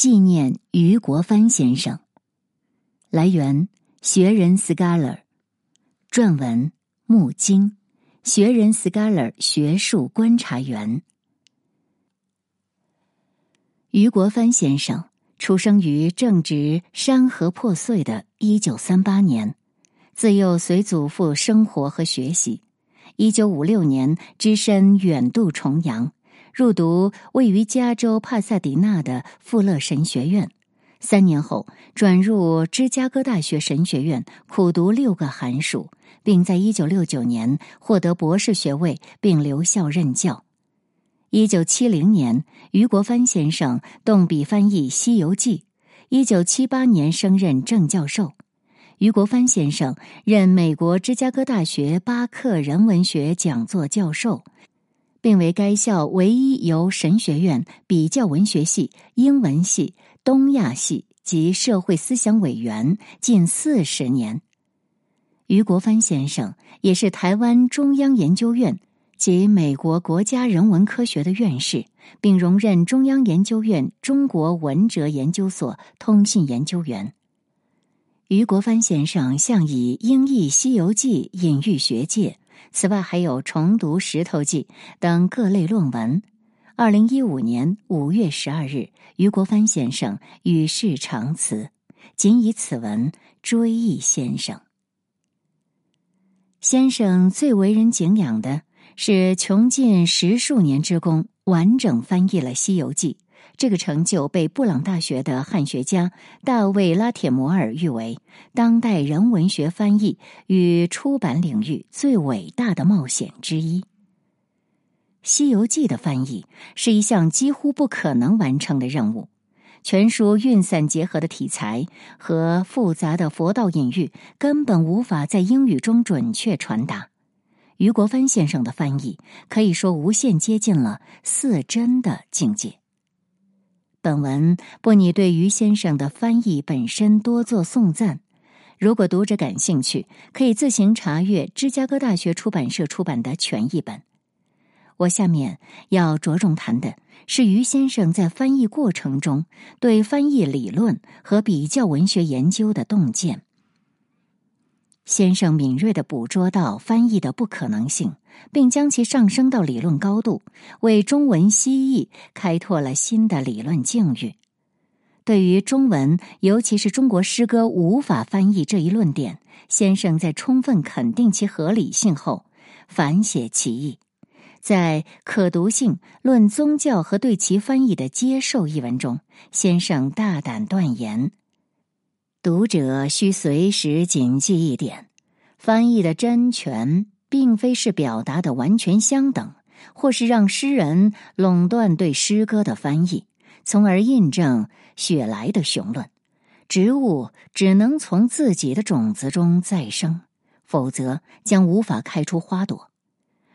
纪念余国藩先生。来源：学人 scholar，撰文：木经，学人 scholar 学术观察员。于国藩先生出生于正值山河破碎的一九三八年，自幼随祖父生活和学习。一九五六年，只身远渡重洋，入读位于加州帕萨迪纳的富勒神学院。三年后，转入芝加哥大学神学院，苦读六个寒暑，并在一九六九年获得博士学位，并留校任教。一九七零年，余国藩先生动笔翻译《西游记》。一九七八年，升任正教授。余国藩先生任美国芝加哥大学巴克人文学讲座教授，并为该校唯一由神学院比较文学系、英文系、东亚系及社会思想委员近四十年。余国藩先生也是台湾中央研究院。及美国国家人文科学的院士，并荣任中央研究院中国文哲研究所通信研究员。余国藩先生向以英译《西游记》隐喻学界，此外还有重读《石头记》等各类论文。二零一五年五月十二日，余国藩先生与世长辞，仅以此文追忆先生。先生最为人敬仰的。是穷尽十数年之功，完整翻译了《西游记》。这个成就被布朗大学的汉学家大卫·拉铁摩尔誉为当代人文学翻译与出版领域最伟大的冒险之一。《西游记》的翻译是一项几乎不可能完成的任务，全书运散结合的题材和复杂的佛道隐喻根本无法在英语中准确传达。余国藩先生的翻译可以说无限接近了似真的境界。本文不拟对余先生的翻译本身多做颂赞。如果读者感兴趣，可以自行查阅芝加哥大学出版社出版的全译本。我下面要着重谈的是余先生在翻译过程中对翻译理论和比较文学研究的洞见。先生敏锐的捕捉到翻译的不可能性，并将其上升到理论高度，为中文西译开拓了新的理论境遇。对于中文，尤其是中国诗歌无法翻译这一论点，先生在充分肯定其合理性后，反写其意。在《可读性论宗教和对其翻译的接受》一文中，先生大胆断言。读者需随时谨记一点：翻译的真全，并非是表达的完全相等，或是让诗人垄断对诗歌的翻译，从而印证雪莱的雄论：植物只能从自己的种子中再生，否则将无法开出花朵。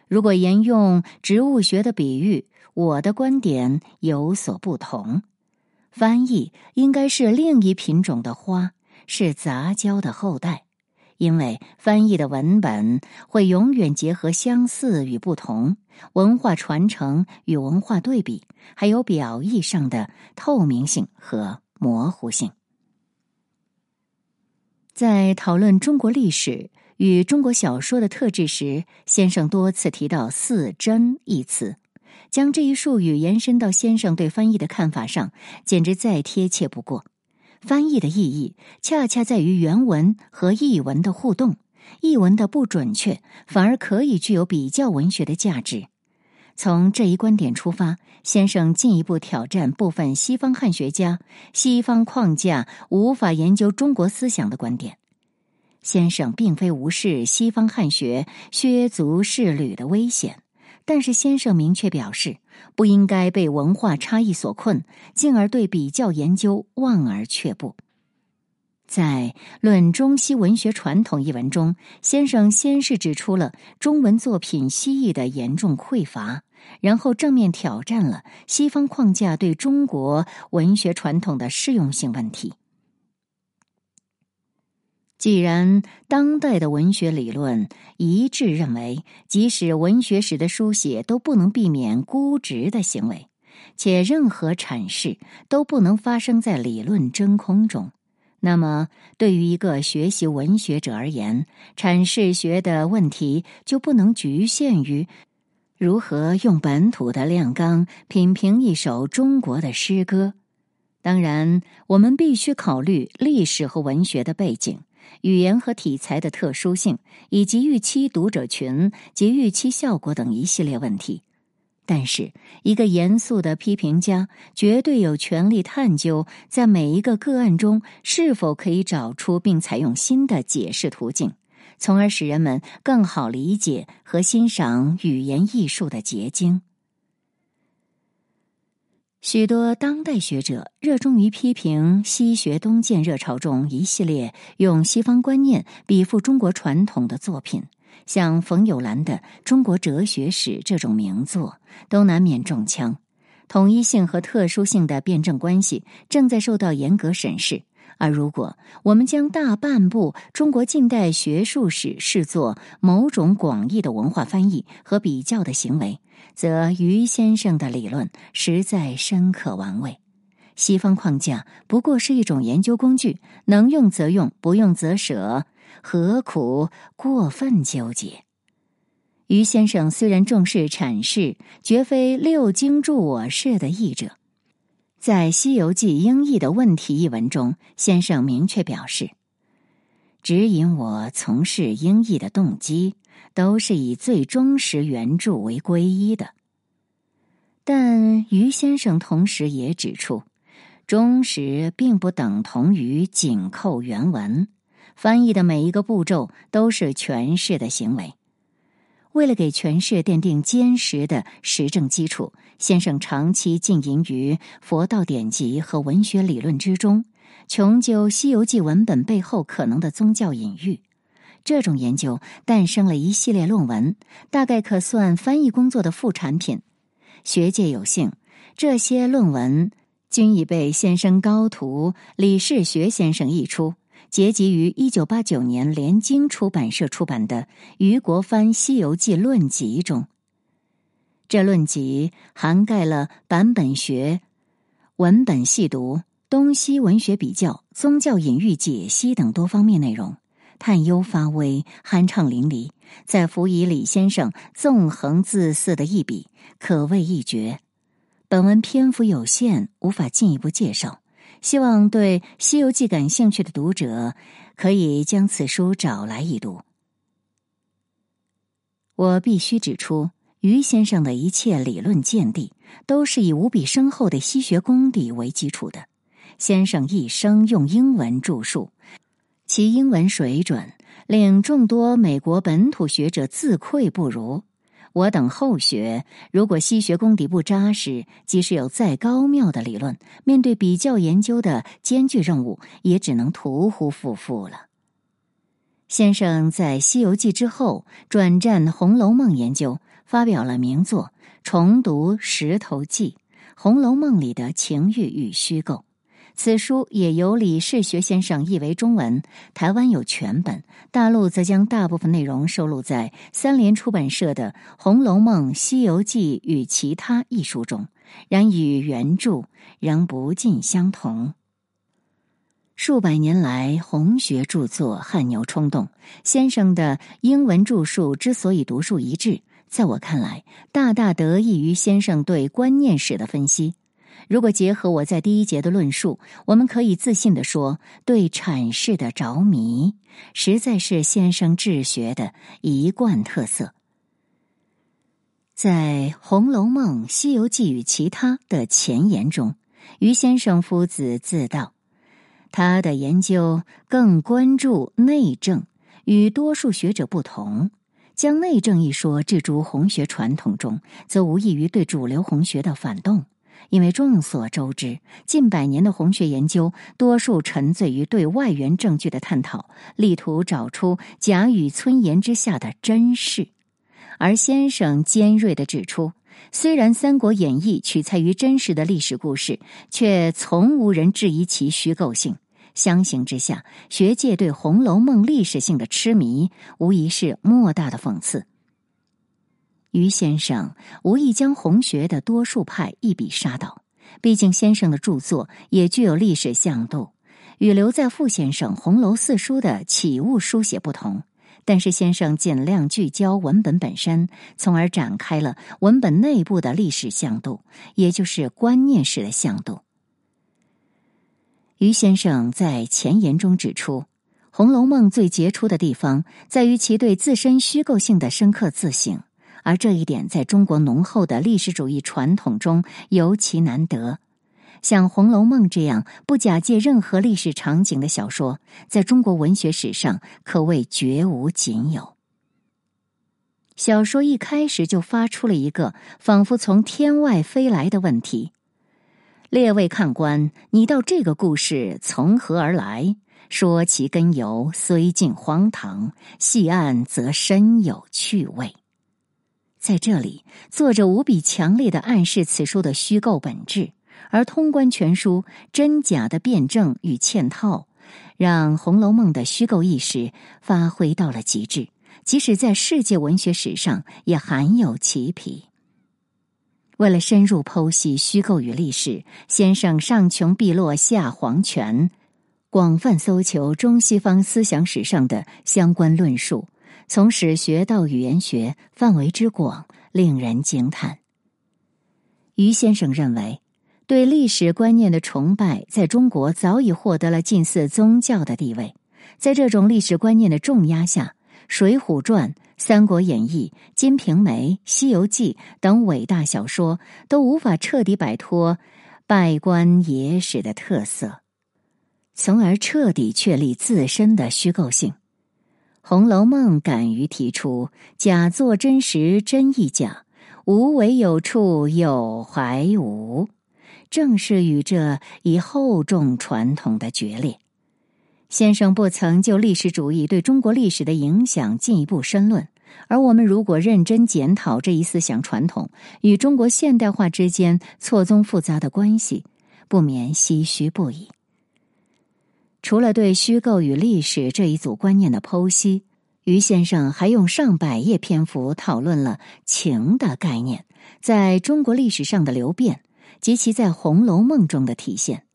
如果沿用植物学的比喻，我的观点有所不同。翻译应该是另一品种的花。是杂交的后代，因为翻译的文本会永远结合相似与不同、文化传承与文化对比，还有表意上的透明性和模糊性。在讨论中国历史与中国小说的特质时，先生多次提到“似真”一词，将这一术语延伸到先生对翻译的看法上，简直再贴切不过。翻译的意义恰恰在于原文和译文的互动，译文的不准确反而可以具有比较文学的价值。从这一观点出发，先生进一步挑战部分西方汉学家“西方框架无法研究中国思想”的观点。先生并非无视西方汉学削足适履的危险。但是，先生明确表示，不应该被文化差异所困，进而对比较研究望而却步。在《论中西文学传统》一文中，先生先是指出了中文作品西译的严重匮乏，然后正面挑战了西方框架对中国文学传统的适用性问题。既然当代的文学理论一致认为，即使文学史的书写都不能避免估值的行为，且任何阐释都不能发生在理论真空中。那么，对于一个学习文学者而言，阐释学的问题就不能局限于如何用本土的亮纲品评一首中国的诗歌。当然，我们必须考虑历史和文学的背景、语言和题材的特殊性，以及预期读者群及预期效果等一系列问题。但是，一个严肃的批评家绝对有权利探究，在每一个个案中是否可以找出并采用新的解释途径，从而使人们更好理解和欣赏语言艺术的结晶。许多当代学者热衷于批评西学东渐热潮中一系列用西方观念比附中国传统的作品。像冯友兰的《中国哲学史》这种名作，都难免中枪。统一性和特殊性的辩证关系正在受到严格审视。而如果我们将大半部中国近代学术史视作某种广义的文化翻译和比较的行为，则于先生的理论实在深刻玩味。西方框架不过是一种研究工具，能用则用，不用则舍。何苦过分纠结？于先生虽然重视阐释，绝非六经注我事的译者。在《西游记英译的问题》一文中，先生明确表示，指引我从事英译的动机，都是以最忠实原著为皈依的。但于先生同时也指出，忠实并不等同于紧扣原文。翻译的每一个步骤都是诠释的行为。为了给诠释奠定坚实的实证基础，先生长期浸淫于佛道典籍和文学理论之中，穷究《西游记》文本背后可能的宗教隐喻。这种研究诞生了一系列论文，大概可算翻译工作的副产品。学界有幸，这些论文均已被先生高徒李世学先生译出。结集于一九八九年联经出版社出版的《余国藩西游记论集》中，这论集涵盖了版本学、文本细读、东西文学比较、宗教隐喻解析等多方面内容，探幽发微，酣畅淋漓。再辅以李先生纵横恣肆的一笔，可谓一绝。本文篇幅有限，无法进一步介绍。希望对《西游记》感兴趣的读者可以将此书找来一读。我必须指出，于先生的一切理论见地都是以无比深厚的西学功底为基础的。先生一生用英文著述，其英文水准令众多美国本土学者自愧不如。我等后学，如果西学功底不扎实，即使有再高妙的理论，面对比较研究的艰巨任务，也只能徒呼复复了。先生在《西游记》之后转战《红楼梦》研究，发表了名作《重读石头记》，《红楼梦》里的情欲与虚构。此书也由李世学先生译为中文，台湾有全本，大陆则将大部分内容收录在三联出版社的《红楼梦》《西游记与其他》一书中，然与原著仍不尽相同。数百年来，红学著作汗牛充栋，先生的英文著述之所以独树一帜，在我看来，大大得益于先生对观念史的分析。如果结合我在第一节的论述，我们可以自信的说，对阐释的着迷，实在是先生治学的一贯特色。在《红楼梦》《西游记与其他》的前言中，于先生夫子自道，他的研究更关注内政，与多数学者不同，将内政一说置诸红学传统中，则无异于对主流红学的反动。因为众所周知，近百年的红学研究多数沉醉于对外源证据的探讨，力图找出假语村言之下的真事。而先生尖锐的指出，虽然《三国演义》取材于真实的历史故事，却从无人质疑其虚构性。相形之下，学界对《红楼梦》历史性的痴迷，无疑是莫大的讽刺。于先生无意将红学的多数派一笔杀倒。毕竟先生的著作也具有历史向度，与留在傅先生红楼四书的起物书写不同。但是先生尽量聚焦文本本身，从而展开了文本内部的历史向度，也就是观念式的向度。于先生在前言中指出，《红楼梦》最杰出的地方在于其对自身虚构性的深刻自省，而这一点在中国浓厚的历史主义传统中尤其难得。像《红楼梦》这样不假借任何历史场景的小说，在中国文学史上可谓绝无仅有。小说一开始就发出了一个仿佛从天外飞来的问题：“列位看官，你道这个故事从何而来？说其根由，虽近荒唐，细按则深有趣味。”在这里，作者无比强烈的暗示此书的虚构本质。而通关全书真假的辩证与嵌套，让《红楼梦》的虚构意识发挥到了极致，即使在世界文学史上也罕有其匹。为了深入剖析虚构与历史，先生上穷碧落下黄泉，广泛搜求中西方思想史上的相关论述，从史学到语言学，范围之广令人惊叹。于先生认为。对历史观念的崇拜，在中国早已获得了近似宗教的地位。在这种历史观念的重压下，《水浒传》《三国演义》《金瓶梅》《西游记》等伟大小说都无法彻底摆脱拜官野史的特色，从而彻底确立自身的虚构性。《红楼梦》敢于提出“假作真实，真亦假；无为有处，有还无”。正是与这一厚重传统的决裂，先生不曾就历史主义对中国历史的影响进一步深论。而我们如果认真检讨这一思想传统与中国现代化之间错综复杂的关系，不免唏嘘不已。除了对虚构与历史这一组观念的剖析，于先生还用上百页篇幅讨论了情的概念在中国历史上的流变。及其在《红楼梦》中的体现，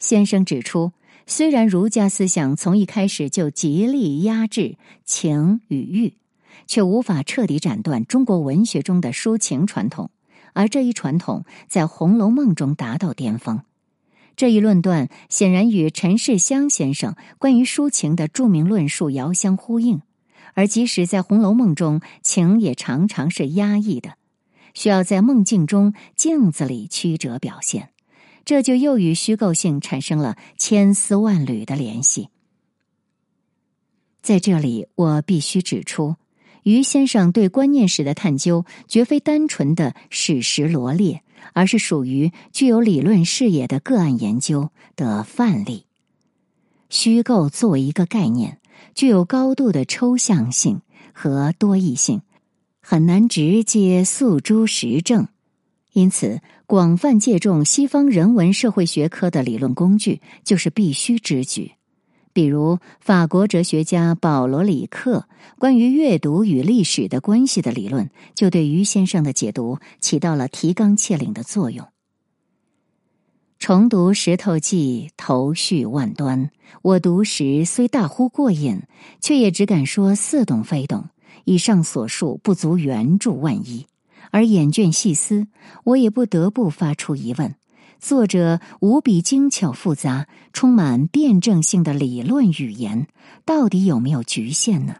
先生指出，虽然儒家思想从一开始就极力压制情与欲，却无法彻底斩断中国文学中的抒情传统，而这一传统在《红楼梦》中达到巅峰。这一论断显然与陈世香先生关于抒情的著名论述遥相呼应，而即使在《红楼梦》中，情也常常是压抑的。需要在梦境中镜子里曲折表现，这就又与虚构性产生了千丝万缕的联系。在这里，我必须指出，于先生对观念史的探究，绝非单纯的史实罗列，而是属于具有理论视野的个案研究的范例。虚构作为一个概念，具有高度的抽象性和多义性。很难直接诉诸实证，因此广泛借重西方人文社会学科的理论工具就是必须之举。比如法国哲学家保罗·里克关于阅读与历史的关系的理论，就对于先生的解读起到了提纲挈领的作用。重读《石头记》，头绪万端，我读时虽大呼过瘾，却也只敢说似懂非懂。以上所述不足原著万一，而眼倦细思，我也不得不发出疑问：作者无比精巧复杂、充满辩证性的理论语言，到底有没有局限呢？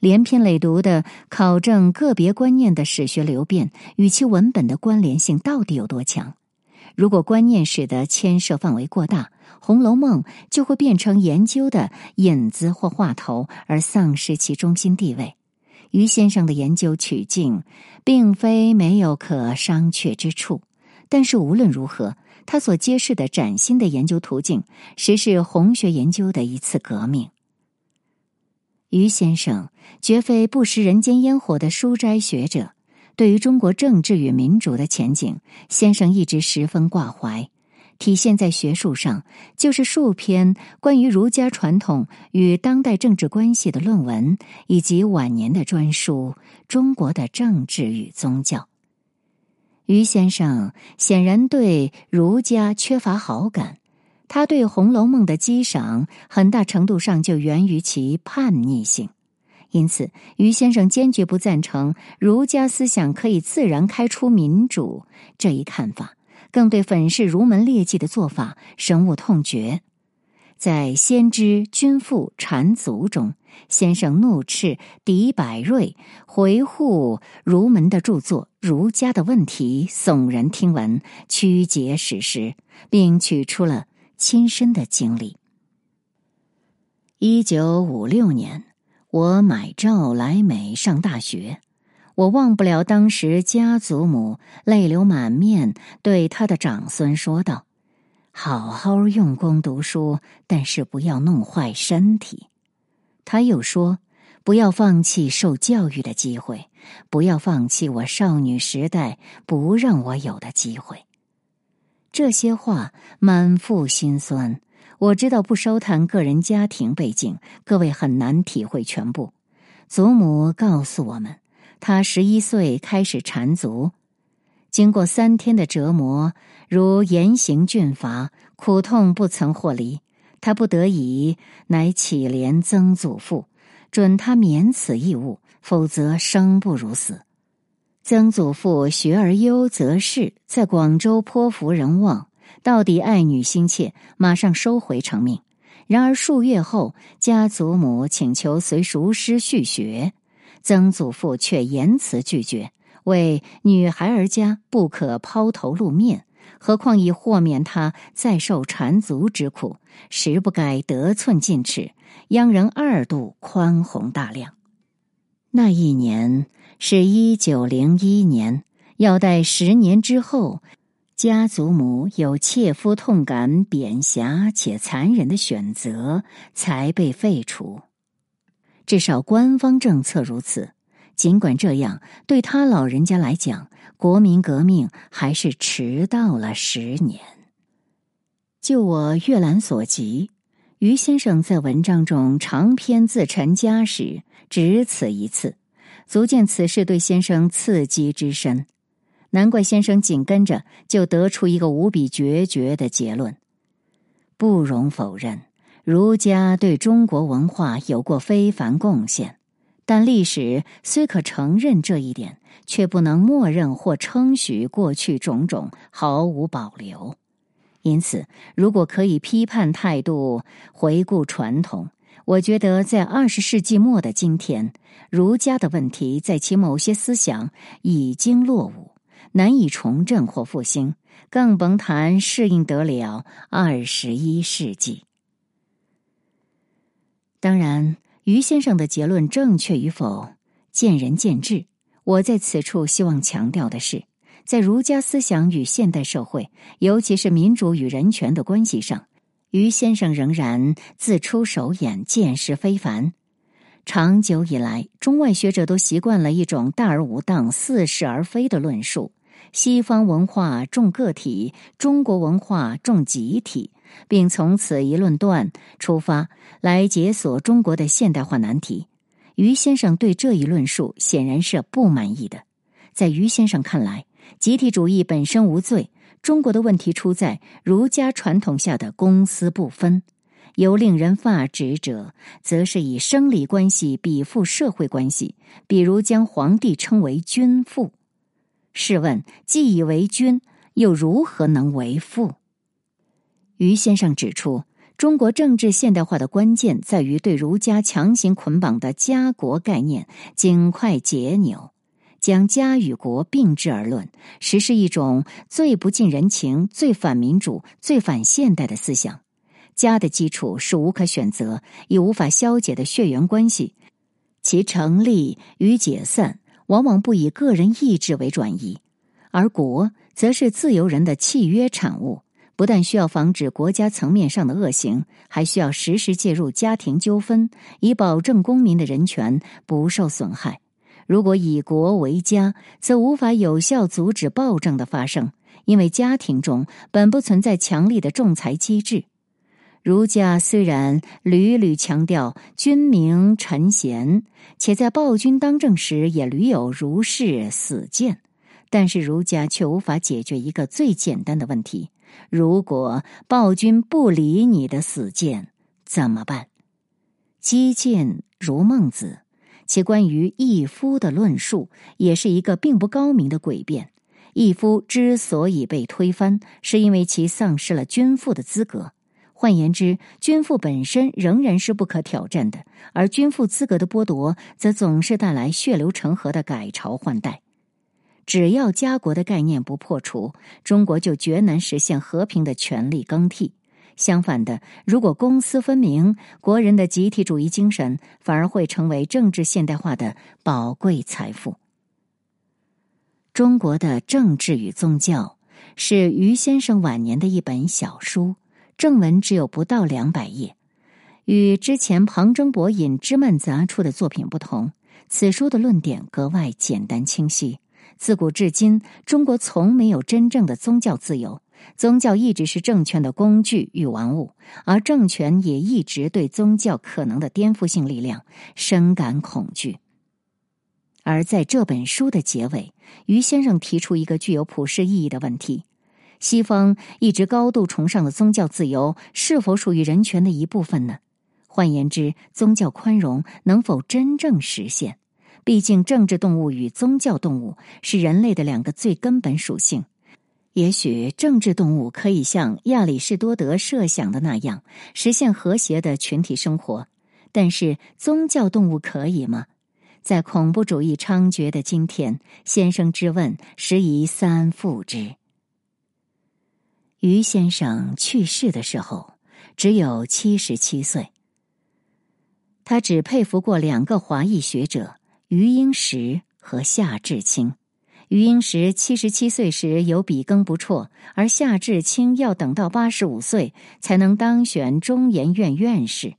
连篇累牍的考证个别观念的史学流变，与其文本的关联性到底有多强？如果观念史的牵涉范围过大，《红楼梦》就会变成研究的引子或话头，而丧失其中心地位。于先生的研究取径，并非没有可商榷之处，但是无论如何，他所揭示的崭新的研究途径，实是红学研究的一次革命。于先生绝非不食人间烟火的书斋学者，对于中国政治与民主的前景，先生一直十分挂怀。体现在学术上，就是数篇关于儒家传统与当代政治关系的论文，以及晚年的专书《中国的政治与宗教》。于先生显然对儒家缺乏好感，他对《红楼梦》的激赏很大程度上就源于其叛逆性。因此，于先生坚决不赞成儒家思想可以自然开出民主这一看法，更对粉饰儒门劣迹的做法深恶痛绝。在《先知君父缠足》中，先生怒斥狄百瑞回护儒门的著作《儒家的问题》耸人听闻，曲解史实，并取出了亲身的经历。一九五六年。我买诏来美上大学，我忘不了当时家祖母泪流满面对他的长孙说道：“好好用功读书，但是不要弄坏身体。”他又说：“不要放弃受教育的机会，不要放弃我少女时代不让我有的机会。”这些话满腹心酸。我知道不收谈个人家庭背景，各位很难体会全部。祖母告诉我们，她十一岁开始缠足，经过三天的折磨，如严刑峻法，苦痛不曾获离。他不得已，乃乞怜曾祖父，准他免此义务，否则生不如死。曾祖父学而优则仕，在广州颇服人望。到底爱女心切，马上收回成命。然而数月后，家祖母请求随塾师续学，曾祖父却严辞拒绝，为女孩儿家不可抛头露面，何况已豁免他再受缠足之苦，实不该得寸进尺，央人二度宽宏大量。那一年是一九零一年，要待十年之后。家祖母有切肤痛感、贬狭且残忍的选择，才被废除。至少官方政策如此。尽管这样，对他老人家来讲，国民革命还是迟到了十年。就我阅览所及，于先生在文章中长篇自陈家史，只此一次，足见此事对先生刺激之深。难怪先生紧跟着就得出一个无比决绝的结论：不容否认，儒家对中国文化有过非凡贡献，但历史虽可承认这一点，却不能默认或称许过去种种毫无保留。因此，如果可以批判态度，回顾传统，我觉得在二十世纪末的今天，儒家的问题在其某些思想已经落伍。难以重振或复兴，更甭谈适应得了二十一世纪。当然，于先生的结论正确与否，见仁见智。我在此处希望强调的是，在儒家思想与现代社会，尤其是民主与人权的关系上，于先生仍然自出手眼，见识非凡。长久以来，中外学者都习惯了一种大而无当、似是而非的论述。西方文化重个体，中国文化重集体，并从此一论断出发来解锁中国的现代化难题。于先生对这一论述显然是不满意的。在于先生看来，集体主义本身无罪，中国的问题出在儒家传统下的公私不分。有令人发指者，则是以生理关系比附社会关系，比如将皇帝称为君父。试问，既以为君，又如何能为父？于先生指出，中国政治现代化的关键在于对儒家强行捆绑的家国概念尽快解扭，将家与国并置而论，实施一种最不近人情、最反民主、最反现代的思想。家的基础是无可选择、也无法消解的血缘关系，其成立与解散。往往不以个人意志为转移，而国则是自由人的契约产物。不但需要防止国家层面上的恶行，还需要实时介入家庭纠纷，以保证公民的人权不受损害。如果以国为家，则无法有效阻止暴政的发生，因为家庭中本不存在强力的仲裁机制。儒家虽然屡屡强调君明臣贤，且在暴君当政时也屡有儒士死谏，但是儒家却无法解决一个最简单的问题：如果暴君不理你的死谏，怎么办？激进如孟子，其关于义夫的论述也是一个并不高明的诡辩。义夫之所以被推翻，是因为其丧失了君父的资格。换言之，君父本身仍然是不可挑战的，而君父资格的剥夺，则总是带来血流成河的改朝换代。只要家国的概念不破除，中国就绝难实现和平的权力更替。相反的，如果公私分明，国人的集体主义精神反而会成为政治现代化的宝贵财富。中国的政治与宗教是于先生晚年的一本小书。正文只有不到两百页，与之前旁征博引、枝蔓杂出的作品不同。此书的论点格外简单清晰。自古至今，中国从没有真正的宗教自由，宗教一直是政权的工具与玩物，而政权也一直对宗教可能的颠覆性力量深感恐惧。而在这本书的结尾，于先生提出一个具有普世意义的问题。西方一直高度崇尚的宗教自由，是否属于人权的一部分呢？换言之，宗教宽容能否真正实现？毕竟，政治动物与宗教动物是人类的两个最根本属性。也许，政治动物可以像亚里士多德设想的那样，实现和谐的群体生活，但是宗教动物可以吗？在恐怖主义猖獗的今天，先生之问实宜三复之。于先生去世的时候只有七十七岁。他只佩服过两个华裔学者余英时和夏志清。余英时七十七岁时有笔耕不辍，而夏志清要等到八十五岁才能当选中研院院士。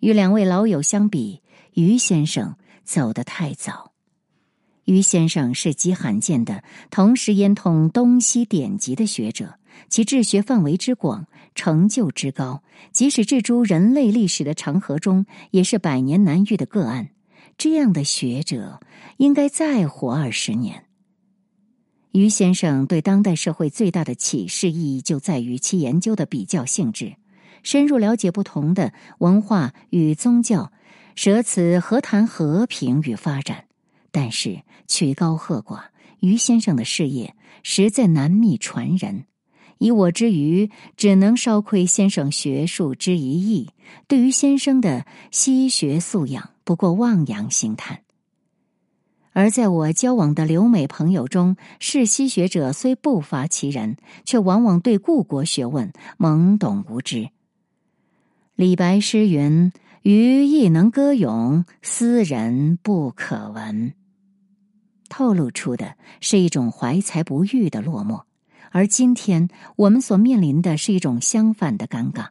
与两位老友相比，余先生走得太早。于先生是极罕见的同时研通东西典籍的学者。其治学范围之广，成就之高，即使置诸人类历史的长河中，也是百年难遇的个案。这样的学者应该再活二十年。于先生对当代社会最大的启示意义，就在于其研究的比较性质，深入了解不同的文化与宗教，舍此何谈和平与发展？但是曲高和寡，于先生的事业实在难觅传人。以我之余，只能稍窥先生学术之一役。对于先生的西学素养，不过望洋兴叹。而在我交往的留美朋友中，世西学者虽不乏其人，却往往对故国学问懵懂无知。李白诗云：“余亦能歌咏，斯人不可闻。”透露出的是一种怀才不遇的落寞。而今天我们所面临的是一种相反的尴尬。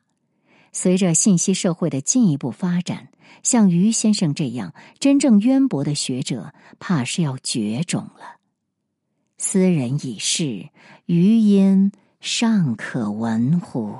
随着信息社会的进一步发展，像于先生这样真正渊博的学者，怕是要绝种了。斯人已逝，余音尚可闻乎？